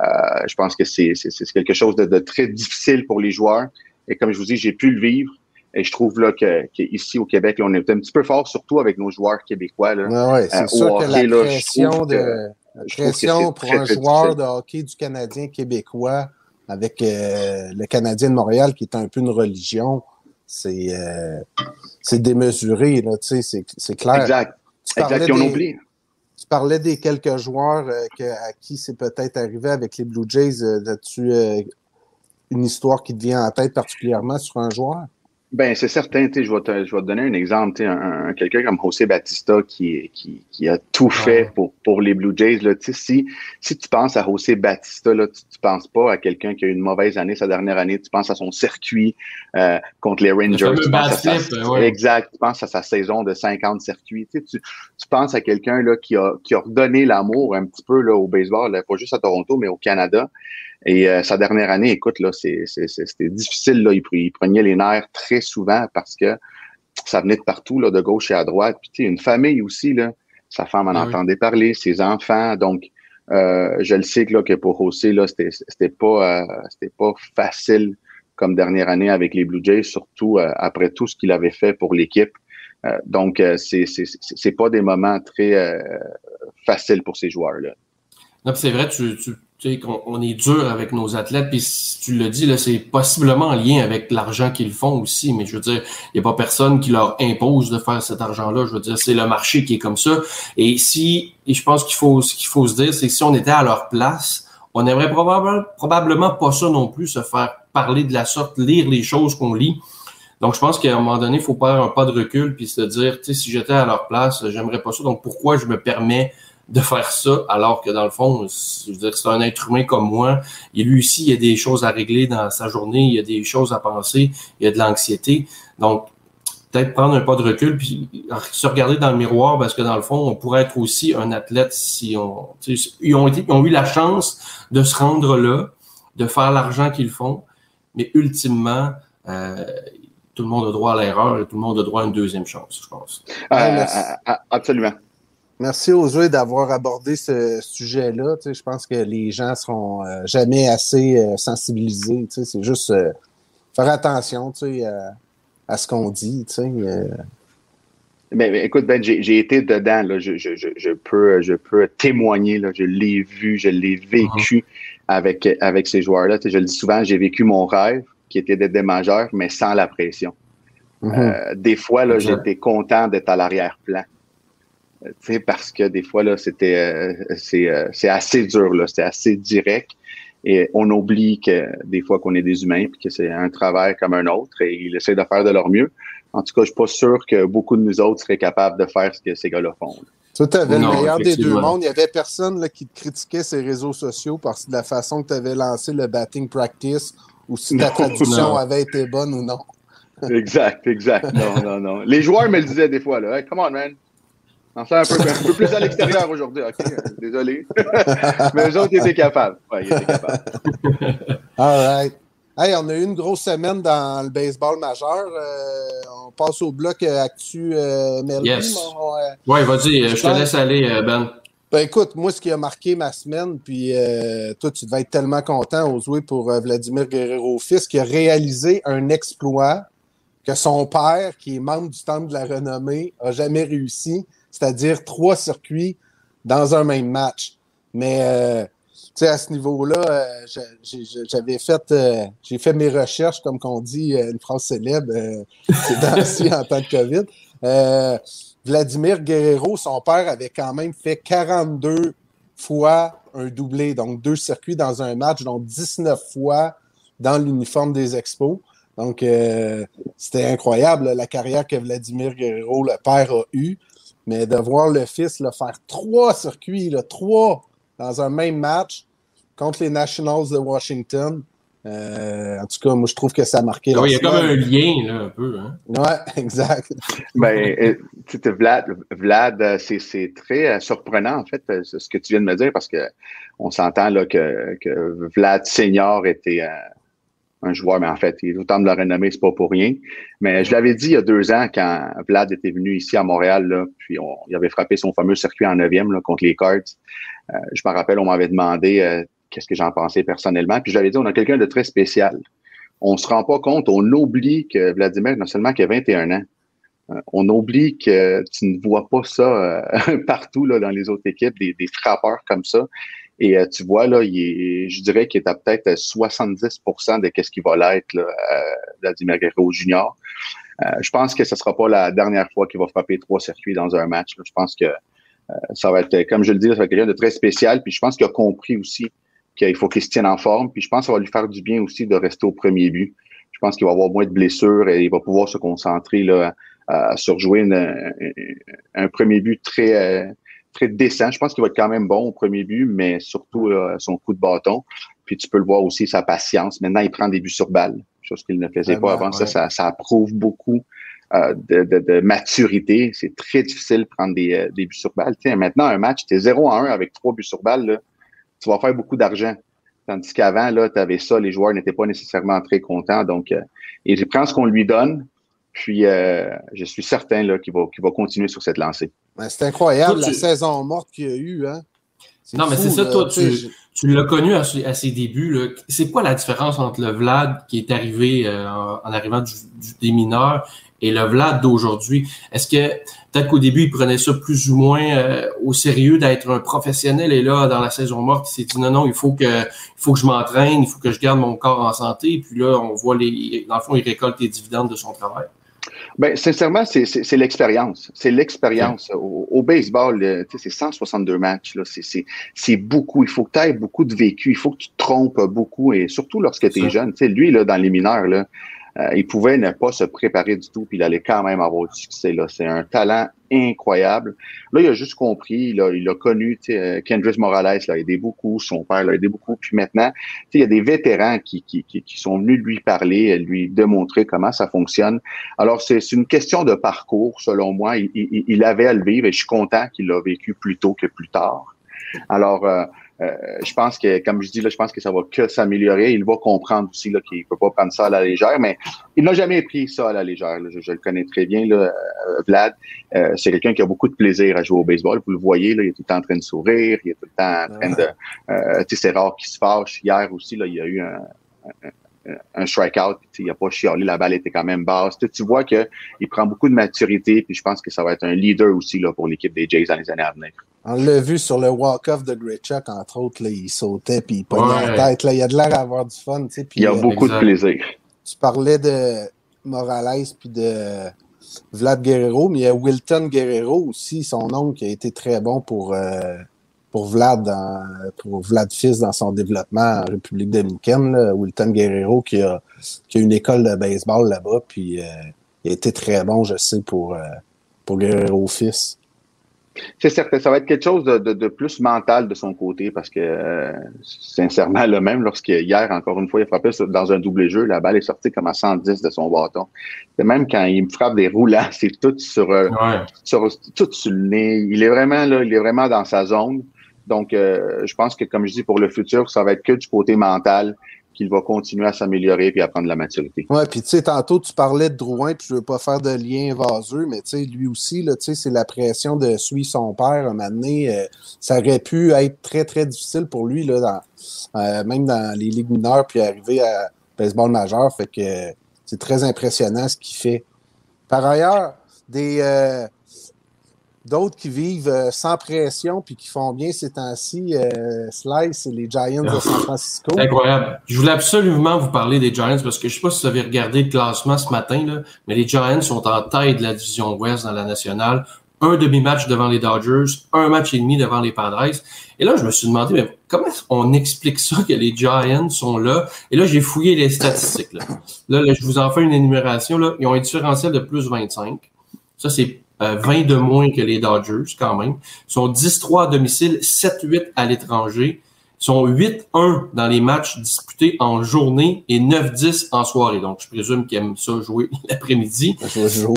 Euh, je pense que c'est c'est c'est quelque chose de, de très difficile pour les joueurs et comme je vous dis j'ai pu le vivre et je trouve là que, que ici au Québec là, on est un petit peu fort surtout avec nos joueurs québécois là. Ouais, ouais, c'est Euh, sûr au que hockey, la pression, de, que- la pression pour un joueur difficile. de hockey du Canadien québécois avec euh, le Canadien de Montréal qui est un peu une religion, c'est euh, démesuré, c'est clair. Exact. Tu parlais Exact, des-. Tu parlais des quelques joueurs euh, que- à qui c'est peut-être arrivé avec les Blue Jays. As-tu une histoire qui te vient en tête particulièrement sur un joueur? Ben, c'est certain, je vais te, je vais te donner un exemple, tu sais, un, un- quelqu'un comme José Batista qui, qui, qui a tout fait pour, pour les Blue Jays, là, tu sais, si, si tu penses à José Batista, là, tu, tu penses pas à quelqu'un qui a eu une mauvaise année sa dernière année, tu penses à son circuit, euh, contre les Rangers, fameux tu penses à sa, ouais. exact, tu penses à sa saison de 50 circuits, tu tu, tu penses à quelqu'un, là, qui a, qui a redonné l'amour un petit peu, là, au baseball, là, pas juste à Toronto, mais au Canada. Et euh, sa dernière année, écoute, là, c'était difficile. Là. Il, pre- il prenait les nerfs très souvent parce que ça venait de partout, là, de gauche et à droite. Puis tu sais, une famille aussi, là, sa femme en Ah oui. entendait parler, ses enfants. Donc, euh, je le sais que, là, que pour José, là, c'était, pas euh, c'était pas facile comme dernière année avec les Blue Jays, surtout euh, après tout ce qu'il avait fait pour l'équipe. Euh, donc, euh, c'est, c'est, pas des moments très euh, faciles pour ces joueurs-là. Non, c'est vrai, tu, tu, tu sais, qu'on on est dur avec nos athlètes, puis si tu le dis, là, c'est possiblement en lien avec l'argent qu'ils font aussi, mais je veux dire, il n'y a pas personne qui leur impose de faire cet argent-là. Je veux dire, c'est le marché qui est comme ça. Et si, et je pense qu'il faut, ce qu'il faut se dire, c'est que si on était à leur place, on n'aimerait probablement, probablement pas ça non plus, se faire parler de la sorte, lire les choses qu'on lit. Donc, je pense qu'à un moment donné, il faut faire un pas de recul puis se dire, tu sais, si j'étais à leur place, j'aimerais pas ça. Donc, pourquoi je me permets de faire ça alors que dans le fond, c'est- je veux dire, c'est un être humain comme moi. Et lui aussi, il y a des choses à régler dans sa journée, il y a des choses à penser, il y a de l'anxiété. Donc, peut-être prendre un pas de recul puis se regarder dans le miroir parce que dans le fond, on pourrait être aussi un athlète si on, tu sais, ils ont été, ils ont eu la chance de se rendre là, de faire l'argent qu'ils font, mais ultimement, euh, tout le monde a droit à l'erreur et tout le monde a droit à une deuxième chance, je pense. Euh, euh, euh, absolument. Merci aux yeux d'avoir abordé ce sujet-là. Tu sais, je pense que les gens seront euh, jamais assez euh, sensibilisés. Tu sais, c'est juste euh, faire attention tu sais, à, à ce qu'on dit. Euh, Mais, mais écoute, Ben, j'ai été dedans. Là. Je, je, je, je peux, je peux témoigner. Là. Je l'ai vu, je l'ai vécu. avec, avec ces joueurs-là. Tu sais, je le dis souvent, j'ai vécu mon rêve, qui était d'être des majeurs, mais sans la pression. Mhm. Euh, des fois, j'étais content d'être à l'arrière-plan. Euh, Tu sais, parce que des fois, là, c'était, euh, c'est, euh, c'est assez dur, là, c'est assez direct. Et on oublie que des fois qu'on est des humains, puis que c'est un travail comme un autre, et ils essaient de faire de leur mieux. En tout cas, je suis pas sûr que beaucoup de nous autres seraient capables de faire ce que ces gars-là font. là. Toi, tu avais le meilleur des deux mondes. Il y avait personne là, qui te critiquait ses réseaux sociaux parce que de la façon que tu avais lancé le batting practice ou si ta Non, traduction non. avait été bonne ou non. Exact, exact. Non, non, non. Les joueurs me le disaient des fois, là. Hey, come on, man. On fait un peu, un peu plus à l'extérieur aujourd'hui. OK, euh, désolé. Mais eux autres, ils étaient capables. Ouais, ils étaient capables. All right. Hey, on a eu une grosse semaine dans le baseball majeur. Euh, on passe au bloc euh, Actu euh, Melvin. Yes. Euh, Ouais, vas-y, je te pense- laisse aller, Ben. Ben écoute, moi, ce qui a marqué ma semaine, puis euh, toi, tu devais être tellement content, Ozoé, pour euh, Vladimir Guerrero fils, qui a réalisé un exploit que son père, qui est membre du Temple de la Renommée, a jamais réussi, c'est-à-dire trois circuits dans un même match. Mais euh, à ce niveau-là, euh, j'avais fait, euh, j'ai fait mes recherches, comme qu'on dit, une phrase célèbre, c'est dans en temps de COVID. Vladimir Guerrero, son père, avait quand même fait 42 fois un doublé, donc deux circuits dans un match, donc 19 fois dans l'uniforme des Expos. Donc, c'était incroyable la carrière que Vladimir Guerrero, le père, a eue. Mais de voir le fils là, faire trois circuits, là, trois dans un même match contre les Nationals de Washington, euh, en tout cas, moi, je trouve que ça a marqué. il y a comme un lien, là, un peu. Hein? Ouais, exact. Ben, euh, tu sais, Vlad, Vlad euh, c'est, c'est très surprenant, en fait, ce que tu viens de me dire, parce que on s'entend là, que, que Vlad Senior était euh, un joueur, mais en fait, il est autant de la renommée, c'est pas pour rien. Mais je l'avais dit il y a deux ans, quand Vlad était venu ici à Montréal, puis il avait frappé son fameux circuit en neuvième contre les Cards. Euh, je me rappelle, on m'avait demandé euh, qu'est-ce que j'en pensais personnellement. Puis je l'avais dit, on a quelqu'un de très spécial. On se rend pas compte, on oublie que Vladimir, non seulement qu'il a 21 ans, euh, on oublie que tu ne vois pas ça partout là, dans les autres équipes, des, des frappeurs comme ça. Et euh, tu vois, là, il est, je dirais qu'il est à peut-être 70% de qu'est-ce qu'il va l'être, euh, Vladimir Guerrero Junior. Euh, je pense que ce sera pas la dernière fois qu'il va frapper trois circuits dans un match. là. Je pense que euh, ça va être, comme je le dis, ça va être quelqu'un de très spécial. Puis je pense qu'il a compris aussi qu'il faut qu'il se tienne en forme. Puis je pense que ça va lui faire du bien aussi de rester au premier but. Je pense qu'il va avoir moins de blessures et il va pouvoir se concentrer là, à surjouer un, un premier but très, euh, très décent. Je pense qu'il va être quand même bon au premier but, mais surtout là, son coup de bâton. Puis tu peux le voir aussi, sa patience. Maintenant, il prend des buts sur balle, chose qu'il ne faisait pas avant. Ça, ouais. ça, ça prouve beaucoup euh, de, de, de maturité. C'est très difficile de prendre des, euh, des buts sur balle. Maintenant, un match, tu es 0 à 1 avec trois buts sur balle, là, tu vas faire beaucoup d'argent. Tandis qu'avant, là, tu avais ça, les joueurs n'étaient pas nécessairement très contents. Donc, euh, il prend ce qu'on lui donne, puis euh, je suis certain là, qu'il va, qu'il va continuer sur cette lancée. Ben, c'est incroyable Toi, la saison morte qu'il y a eu. Hein? Non, mais c'est ça, toi, Tu l'as connu à, ses- à ses débuts. C'est quoi la différence entre le Vlad qui est arrivé euh, en, en arrivant du, du- des mineurs et le Vlad d'aujourd'hui? Est-ce que peut-être qu'au début, il prenait ça plus ou moins euh, au sérieux d'être un professionnel et là, dans la saison morte, il s'est dit non, non, il faut que il faut que je m'entraîne, il faut que je garde mon corps en santé. Et puis là, on voit les. Dans le fond, il récolte les dividendes de son travail. Ben, sincèrement, c'est, l'expérience. C'est l'expérience. Au, au baseball, euh, tu sais, c'est 162 matchs. Là. C'est, beaucoup. Il faut que tu aies beaucoup de vécu. Il faut que tu te trompes beaucoup. Et surtout lorsque tu es Ça. jeune. Tu sais, lui, là, dans les mineurs, là, euh, il pouvait ne pas se préparer du tout, puis il allait quand même avoir du succès. Là. C'est un talent incroyable. Là, il a juste compris, il a connu, euh, Kendrick Morales l'a aidé beaucoup, son père l'a aidé beaucoup. Puis maintenant, il y a des vétérans qui, qui, qui, sont venus lui parler, lui démontrer comment ça fonctionne. Alors, c'est c'est une question de parcours, selon moi. Il, il, il avait à le vivre et je suis content qu'il l'a vécu plus tôt que plus tard. Alors, euh, euh, je pense que, comme je dis, là, je pense que ça va que s'améliorer. Il va comprendre aussi là, qu'il peut pas prendre ça à la légère, mais il n'a jamais pris ça à la légère. là. Je, je le connais très bien, là, euh, Vlad. Euh, c'est quelqu'un qui a beaucoup de plaisir à jouer au baseball. Vous le voyez, là, il est tout le temps en train de sourire, il est tout le temps en train de... Euh, tu sais, c'est rare qu'il se fâche. Hier aussi, là, il y a eu un, un, un strikeout. puis, tu sais, Il n'a pas chialé, la balle était quand même basse. Tu vois qu'il prend beaucoup de maturité, puis je pense que ça va être un leader aussi là, pour l'équipe des Jays dans les années à venir. On l'a vu sur le walk-off de Grichuk, entre autres, là, il sautait puis il pognait Ouais. la tête. Là. Il a de l'air à avoir du fun. tu sais, puis, Il y a euh, beaucoup exact. de plaisir. tu parlais de Morales puis de Vlad Guerrero, mais il y a Wilton Guerrero aussi, son oncle qui a été très bon pour, euh, pour Vlad dans, pour Vlad fils dans son développement en République dominicaine. là. Wilton Guerrero qui a, qui a une école de baseball là-bas, puis euh, il a été très bon, je sais, pour, euh, pour Guerrero fils. C'est certain, ça va être quelque chose de, de, de plus mental de son côté parce que, euh, sincèrement, là, même lorsqu'hier, encore une fois, il a frappé sur- dans un double jeu, la balle est sortie comme à 110 de son bâton. Et même quand il me frappe des roulants, c'est tout sur, euh, Ouais. sur, tout sur le nez. Il est vraiment là, il est vraiment dans sa zone. Donc, euh, je pense que, comme je dis, pour le futur, ça va être que du côté mental qu'il va continuer à s'améliorer puis à prendre la maturité. Ouais, puis tu sais, tantôt, tu parlais de Drouin, puis je veux pas faire de lien vaseux, mais tu sais, lui aussi, là, tu sais, c'est la pression de suivre son père un donné. euh, ça aurait pu être très, très difficile pour lui, là, euh, même dans les ligues mineures, puis arriver à baseball majeur. Fait que euh, c'est très impressionnant ce qu'il fait. Par ailleurs, des euh, d'autres qui vivent euh, sans pression puis qui font bien ces temps-ci, euh, Slice, c'est les Giants de San Francisco. Incroyable. Je voulais absolument vous parler des Giants parce que je sais pas si vous avez regardé le classement ce matin, là, mais les Giants sont en tête de la division Ouest dans la nationale. Un demi-match devant les Dodgers, un match et demi devant les Padres. Et là, je me suis demandé, mais comment qu'on explique ça que les Giants sont là? Et là, j'ai fouillé les statistiques. Là. Je vous en fais une énumération. Là. Ils ont un différentiel de plus 25. Ça, c'est 20 de moins que les Dodgers, quand même. Ils sont 10-3 à domicile, 7-8 à l'étranger. Ils sont 8-1 dans les matchs disputés en journée et 9-10 en soirée. Donc, je présume qu'ils aiment ça jouer l'après-midi.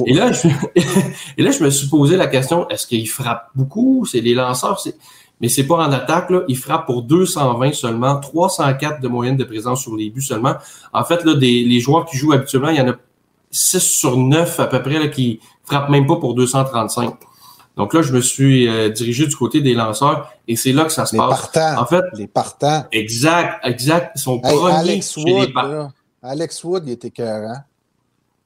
Et là, je, et là, je me suis posé la question, est-ce qu'ils frappent beaucoup? C'est les lanceurs, c'est, mais c'est pas en attaque, là. Ils frappent pour 220 seulement, 304 de moyenne de présence sur les buts seulement. En fait, là, des, les joueurs qui jouent habituellement, il y en a 6 sur 9 à peu près, là, qui frappent même pas pour 235. Donc là, je me suis euh, dirigé du côté des lanceurs et c'est là que ça se Les passe. partants. En fait, Les partants. exact, exact. Ils sont Hey, premiers Alex les Wood, là. Alex Wood, il était écœurant.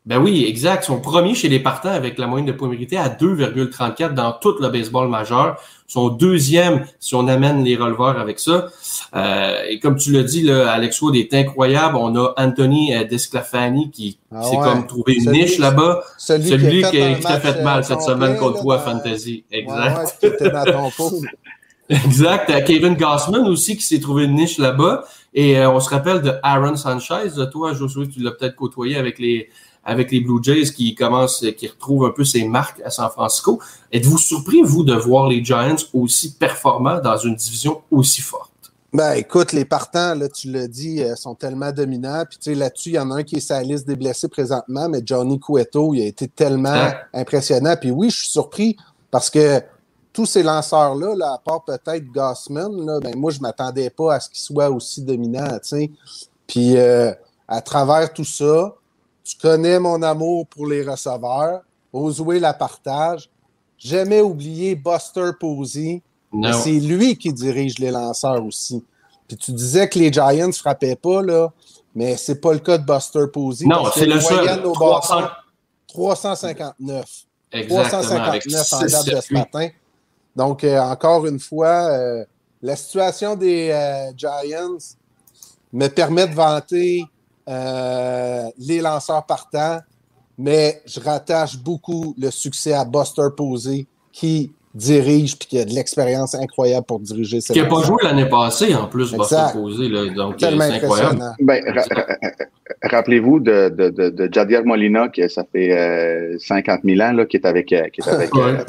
Ben oui, exact. Ils sont premiers chez les partants avec la moyenne de polarité à 2,34 dans tout le baseball majeur. Sont deuxième si on amène les releveurs avec ça. Euh, et comme tu l'as dit, là, Alex Wood est incroyable. On a Anthony euh, Desclafani qui Ah s'est ouais. comme trouvé une Celui- niche là-bas. Celui, Celui qui, a qui, fait qui mal euh, cette semaine contre toi, dans- Fantasy. Ouais, Exact. ouais, qui était dans ton pool. Exact. Euh, Kevin Gossman aussi qui s'est trouvé une niche là-bas. Et euh, on se rappelle de Aaron Sanchez. Toi, Josué, tu l'as peut-être côtoyé avec les avec les Blue Jays qui commence, qui retrouve un peu ses marques à San Francisco. Êtes-vous surpris, vous, de voir les Giants aussi performants dans une division aussi forte? Ben, écoute, les partants, là, tu l'as dit, euh, sont tellement dominants. Puis, tu sais, là-dessus, il y en a un qui est sur la liste des blessés présentement, mais Johnny Cueto, il a été tellement Ouais. impressionnant. Puis oui, je suis surpris parce que tous ces lanceurs-là, là, à part peut-être Gossman, là, ben, moi, je m'attendais pas à ce qu'ils soient aussi dominants, tu sais. Puis, euh, à travers tout ça, tu connais mon amour pour les receveurs. Osoué la partage. Jamais oublié Buster Posey. C'est lui qui dirige les lanceurs aussi. Puis tu disais que les Giants frappaient pas, là, mais c'est pas le cas de Buster Posey. Non, c'est le seul. au 300. bâton, 359. Exactement. Avec 359 en date de ce matin. Donc, euh, encore une fois, euh, la situation des euh, Giants me permet de vanter euh, les lanceurs partants, mais je rattache beaucoup le succès à Buster Posey qui dirige puis qui a de l'expérience incroyable pour diriger ces Qui n'a pas joué l'année passée, en plus, Buster. Posey. Là, donc, euh, Tellement c'est incroyable. impressionnant. Ben, ra- ra- rappelez-vous de, de, de, de Jadier Molina, qui ça fait euh, 50 000 ans là, qui est avec, euh, qui est avec Ouais. euh, euh,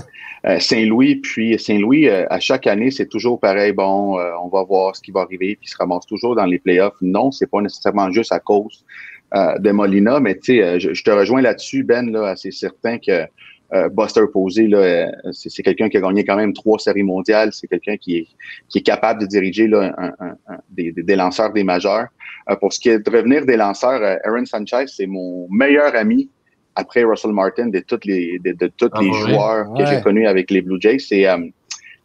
Saint-Louis. Puis Saint-Louis, euh, à chaque année, c'est toujours pareil. Bon, euh, on va voir ce qui va arriver, puis il se ramasse toujours dans les playoffs. Non, c'est pas nécessairement juste à cause euh, de Molina, mais tu sais, euh, je, te rejoins là-dessus, Ben, là, c'est certain que euh, Buster Posey, là, euh, c'est quelqu'un qui a gagné quand même trois séries mondiales. C'est quelqu'un qui est, capable de diriger là, des, lanceurs des majeurs. Euh, pour ce qui est de revenir des lanceurs, euh, Aaron Sanchez, c'est mon meilleur ami après Russell Martin de tous les, de, de tous Ah, les ouais. joueurs que j'ai connus avec les Blue Jays. C'est, euh,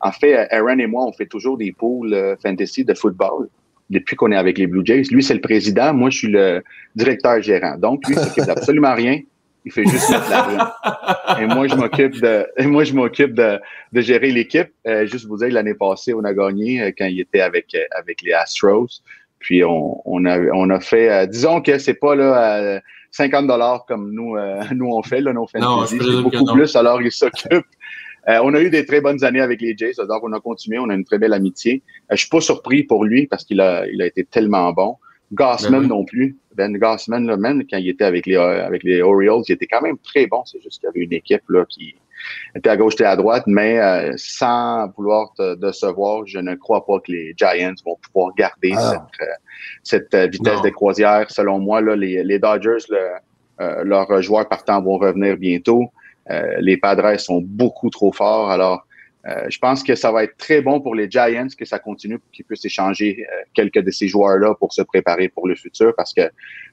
en fait, Aaron et moi, on fait toujours des pools euh, fantasy de football depuis qu'on est avec les Blue Jays. Lui, c'est le président. Moi, je suis le directeur gérant. Donc, lui, il s'occupe d'absolument rien. Il fait juste mettre la rune. Et moi, je m'occupe de, et moi, je m'occupe de, de gérer l'équipe. Euh, juste vous dire, l'année passée, on a gagné euh, quand il était avec, euh, avec les Astros. Puis on, on a, on a fait, euh, disons que c'est pas là euh, 50 dollars comme nous, euh, nous on fait là, nos fantasy. C'est beaucoup non. plus. Alors il s'occupe. Euh, on a eu des très bonnes années avec les Jays, donc on a continué, on a une très belle amitié. Euh, je suis pas surpris pour lui parce qu'il a, il a été tellement bon. Gossman Ben oui. non plus. Ben Gossman, là, même quand il était avec les, euh, avec les Orioles, il était quand même très bon. C'est juste qu'il y avait une équipe là, qui était à gauche et à droite, mais euh, sans vouloir te décevoir, je ne crois pas que les Giants vont pouvoir garder Ah. cette, euh, cette euh, vitesse Non. de croisière. Selon moi, là, les, les Dodgers, le- euh, leurs joueurs partants vont revenir bientôt. Euh, les Padres sont beaucoup trop forts. Alors, euh, je pense que ça va être très bon pour les Giants que ça continue pour qu'ils puissent échanger euh, quelques de ces joueurs-là pour se préparer pour le futur parce que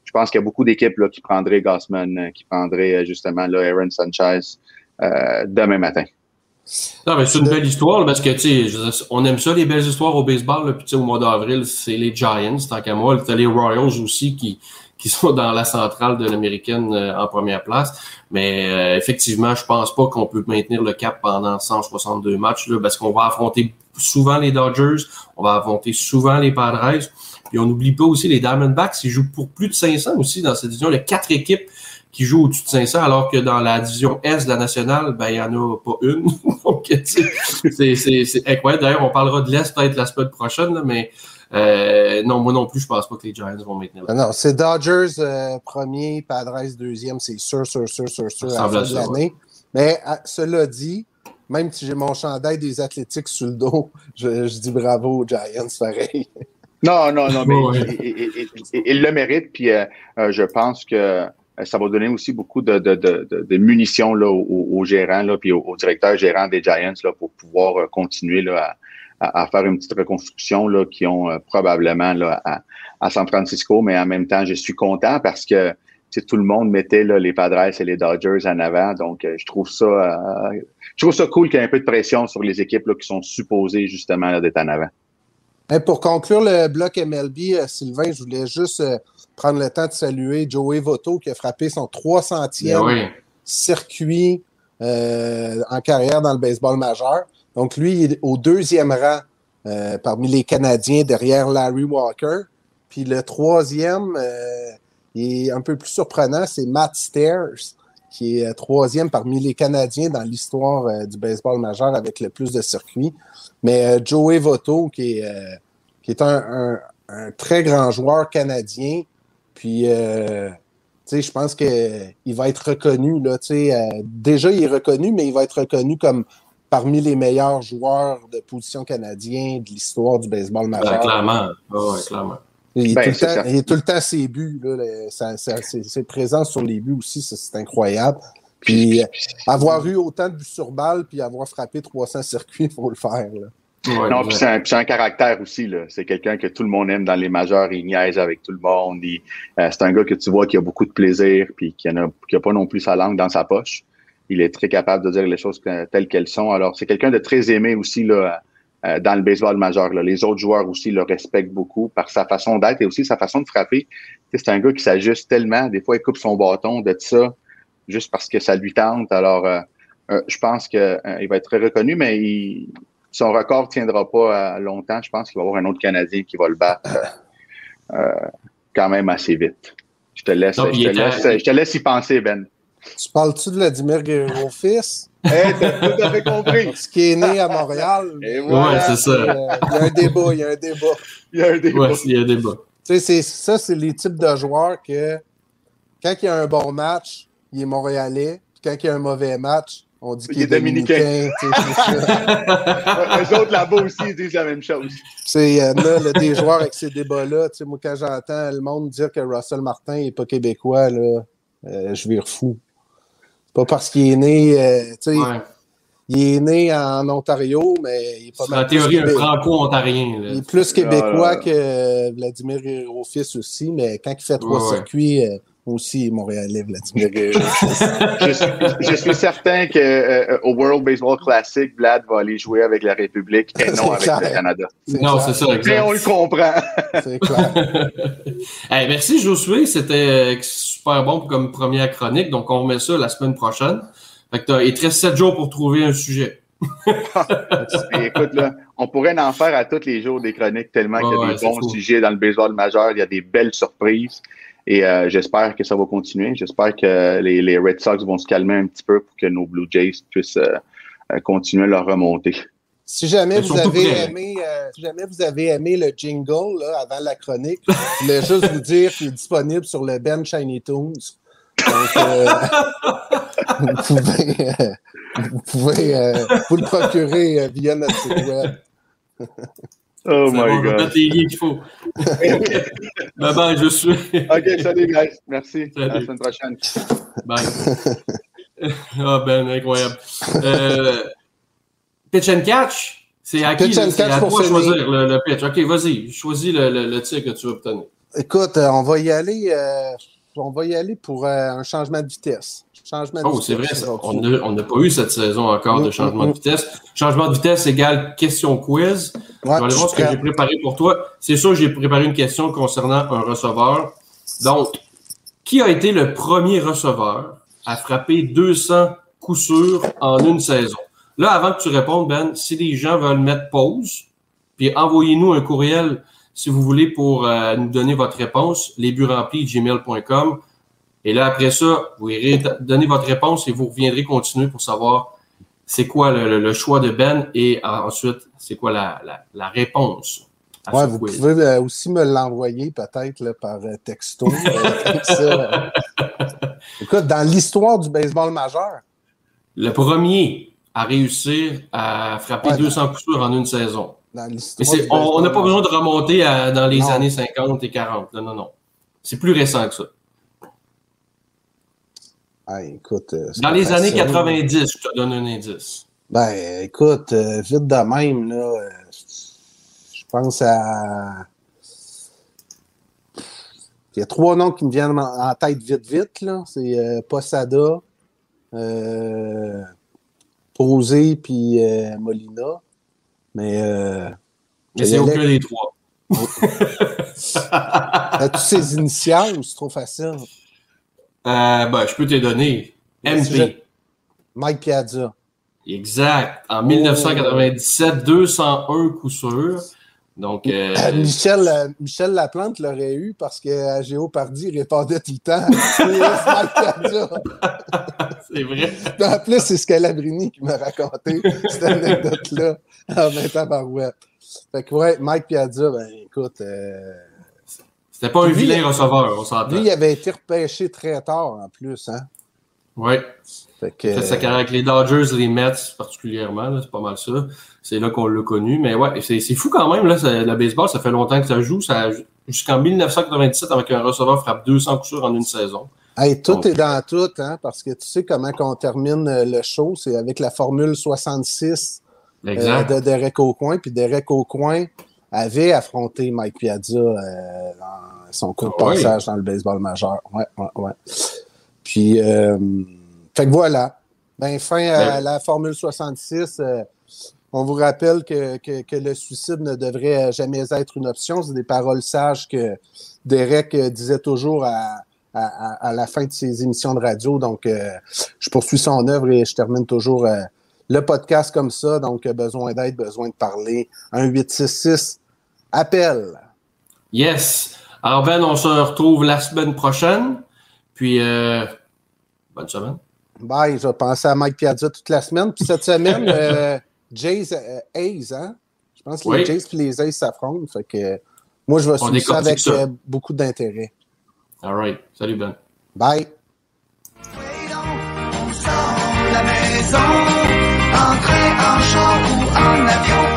je pense qu'il y a beaucoup d'équipes là, qui prendraient Gossman, qui prendraient justement là, Aaron Sanchez euh, demain matin. Non, mais c'est une belle histoire, parce que, tu sais, on aime ça, les belles histoires au baseball, là, puis au mois d'avril, c'est les Giants, tant qu'à moi. T'as les Royals aussi qui, qui sont dans la centrale de l'américaine euh, en première place. Mais euh, effectivement, je pense pas qu'on peut maintenir le cap pendant 162 matchs, là, parce qu'on va affronter souvent les Dodgers, on va affronter souvent les Padres, puis on n'oublie pas aussi les Diamondbacks, ils jouent pour plus de 500 aussi dans cette division. Il y a quatre équipes qui jouent au-dessus de 500, alors que dans la division Est de la nationale, ben, il y en a pas une. Donc, tu sais, c'est, c'est, c'est incroyable. D'ailleurs, on parlera de l'Est peut-être la semaine prochaine, là, mais euh, non, moi non plus, je pense pas que les Giants vont maintenir. Ah Non, c'est Dodgers euh, premier, Padres deuxième, c'est sûr, sûr, sûr, sûr, sûr à la fin de l'année. Mais à- cela dit, même si j'ai mon chandail des athlétiques sur le dos, je, je dis bravo aux Giants, pareil. Non, non, non, mais Ouais. il, il- il- il- il le mérite. Puis euh, euh, je pense que euh, ça va donner aussi beaucoup de, munitions là, aux, gérants, là, puis aux, directeurs gérants des Giants là, pour pouvoir euh, continuer là, à, faire une petite reconstruction là, qui ont euh, probablement là, à, San Francisco. Mais en même temps, je suis content parce que tout le monde mettait là, les Padres et les Dodgers en avant. Donc, euh, je trouve ça euh, je trouve ça cool qu'il y ait un peu de pression sur les équipes là, qui sont supposées justement d'être en avant. Pour conclure le bloc MLB, euh, Sylvain, je voulais juste euh, prendre le temps de saluer Joey Votto qui a frappé son 300e Ben oui. circuit euh, en carrière dans le baseball majeur. Donc, lui, il est au deuxième rang euh, parmi les Canadiens derrière Larry Walker. Puis le troisième, euh, il est un peu plus surprenant, c'est Matt Stairs, qui est euh, troisième parmi les Canadiens dans l'histoire euh, du baseball majeur avec le plus de circuits. Mais euh, Joey Votto, qui est, euh, qui est un, un- un très grand joueur canadien, puis euh, tu sais, je pense qu'il va être reconnu. Là, tu sais, euh, déjà, il est reconnu, mais il va être reconnu comme parmi les meilleurs joueurs de position canadien de l'histoire du baseball Ben, majeur. clairement. Ah ouais, clairement. Il est, Ben, tout le c'est temps, il est tout le temps ses buts. Ses, ses présences sur les buts aussi, ça, c'est incroyable. Puis avoir eu autant de buts sur balle puis avoir frappé 300 circuits, il faut le faire. Là. Ouais, Non, puis c'est un, un caractère aussi. là. C'est quelqu'un que tout le monde aime dans les majeurs. Il niaise avec tout le monde. Euh, c'est un gars que tu vois qui a beaucoup de plaisir puis qui n'a qui a pas non plus sa langue dans sa poche. Il est très capable de dire les choses telles qu'elles sont. Alors, c'est quelqu'un de très aimé aussi là, euh, dans le baseball majeur. là. Les autres joueurs aussi le respectent beaucoup par sa façon d'être et aussi sa façon de frapper. C'est un gars qui s'ajuste tellement. Des fois, il coupe son bâton de ça juste parce que ça lui tente. Alors, euh, euh, je pense qu'il va être très reconnu, mais il, son record tiendra pas longtemps. Je pense qu'il va y avoir un autre Canadien qui va le battre euh, euh, quand même assez vite. Je te laisse, Non, je te laisse, je te laisse y penser, Ben. Tu parles-tu de Vladimir Guerrero fils? Hey, t'as tout à fait compris. Ce qui est né à Montréal. Et Ouais, voilà, c'est ça. Euh, Il y a un débat, il y a un débat. il y a un débat. Ouais, il y a un débat. Tu sais, c'est- ça, c'est les types de joueurs que quand il y a un bon match, il est montréalais. Puis quand il y a un mauvais match, on dit Il qu'il est est dominicain. Eux autres là-bas aussi, ils disent la même chose. Il y en a là, des joueurs avec ces débats-là. Moi, quand j'entends le monde dire que Russell Martin n'est pas québécois, là, euh, je vire fou. C'est pas parce qu'il est né, euh, tu sais, Ouais. il est né en Ontario, mais il est pas C'est en mal plus théorie un franco-ontarien. Il est plus québécois Ah. que Vladimir fils aussi, mais quand il fait trois Ouais, ouais. circuits, euh, moi aussi, montréalais, Vladimir Guerrero. Je suis, je suis certain que euh, au World Baseball Classic, Vlad va aller jouer avec la République et non avec clair. le Canada. Non, c'est ça, Mais on le comprend. C'est clair. Hey, merci Josué, c'était euh, super bon comme première chronique. Donc, on remet ça la semaine prochaine. Fait que il te reste sept jours pour trouver un sujet. Et écoute, là, on pourrait en faire à tous les jours des chroniques tellement qu'il y a Ouais, des bons fou. sujets dans le baseball majeur. Il y a des belles surprises. Et euh, j'espère que ça va continuer. J'espère que les, les Red Sox vont se calmer un petit peu pour que nos Blue Jays puissent euh, euh, continuer leur remontée. Si jamais vous avez aimé, euh, si jamais vous avez aimé le jingle là, avant la chronique, je voulais juste vous dire qu'il est disponible sur le Ben Shiny Tunes. Donc, euh, vous pouvez, euh, vous pouvez euh, vous le procurer euh, via notre site web. Oh my on va God. mettre les liens qu'il faut. bye bye, je suis. OK, salut, guys. Merci. À la Salut. semaine prochaine. Bye. ah ben, incroyable. Euh, pitch and catch, c'est à qui? Pitch là? and C'est catch à pour toi de choisir le, le pitch. OK, vas-y. Choisis le, le, le tir que tu veux obtenir. Écoute, euh, on va y aller. euh, on va y aller pour euh, un changement de vitesse. Changement de Oh, vitesse c'est vrai, on n'a pas eu cette saison encore de Mm, changement mm, de vitesse. Changement de vitesse égale question quiz. Ouais, je vais aller voir ce que j'ai préparé pour toi. C'est sûr, j'ai préparé une question concernant un receveur. Donc, qui a été le premier receveur à frapper 200 coups sûrs en une saison? Là, avant que tu répondes, Ben, si les gens veulent mettre pause, puis envoyez-nous un courriel si vous voulez pour euh, nous donner votre réponse, lesbutsremplis.gmail.com. Et là, après ça, vous irez donner votre réponse et vous reviendrez continuer pour savoir c'est quoi le, choix de Ben et euh, ensuite, c'est quoi la, la, la réponse Ouais, vous quiz. pouvez euh, aussi me l'envoyer peut-être par euh, texto. euh, ça. Écoute, dans l'histoire du baseball majeur, Le premier à réussir à frapper Ouais, 200 coups sûrs en une saison. dans Mais on- n'a pas besoin de remonter à, dans les Non. années 50 et 40. Non, non, non. C'est plus récent que ça. Ah, écoute, euh, Dans les années facile. 90, je te donne un indice. Ben, écoute, euh, vite de même, là, euh, je pense à. Il y a trois noms qui me viennent en tête vite, vite, là. C'est euh, Posada, euh, Posé, puis euh, Molina. Mais, euh, Mais c'est aucun des trois. as-tu ces initiales ou c'est trop facile? Euh, ben, je peux te donner. MP. Mike Piazza. Exact. En Oh. 1997, 201 coups sûrs. Donc, euh, Euh, Michel, euh, Michel Laplante l'aurait eu parce que Géo Pardy répondait tout le temps. C'est vrai. En plus, c'est Scalabrini qui m'a raconté cette anecdote-là en 20 ans barouette. Fait que, ouais, Mike Piazza, ben écoute, euh, C'était pas un Lui, vilain il- receveur, on s'entend. lui, il avait été repêché très tard en plus. Hein? Oui. Fait que, Il a fait sa carrière avec les Dodgers, les Mets particulièrement, c'est pas mal ça. C'est là qu'on l'a connu. Mais ouais, c'est fou quand même, là, ça- baseball, ça fait longtemps que ça joue. Ça, jusqu'en 1997, avec un receveur frappe 200 coups sûrs en une saison. hey, tout Donc- est dans tout, hein, parce que tu sais comment on termine euh, le show, c'est avec la formule 66 euh, de Derek Aucoin. Puis Derek Aucoin avait affronté Mike Piazza euh, dans son court Ah oui. passage dans le baseball majeur. Ouais, ouais, ouais. Puis, euh, fait que voilà. Ben, fin à Ben- la formule 66. euh, on vous rappelle que, que, que le suicide ne devrait jamais être une option. C'est des paroles sages que Derek euh, disait toujours à, à, la fin de ses émissions de radio. Donc, euh, je poursuis son œuvre et je termine toujours euh, le podcast comme ça. Donc, besoin d'aide, besoin de parler. 1 866 appel. Yes. Alors Ben, on se retrouve la semaine prochaine. Puis, euh, bonne semaine. Bye, je vais penser à Mike Piazza toute la semaine. Puis cette semaine, euh, Jays, euh, A's, hein? Je pense que Oui. les Jays et les A's s'affrontent. Fait que moi, je vais suivre ça avec ça. euh, beaucoup d'intérêt. All right. Salut Ben. Bye. On sort la maison, en train, en char ou en avion,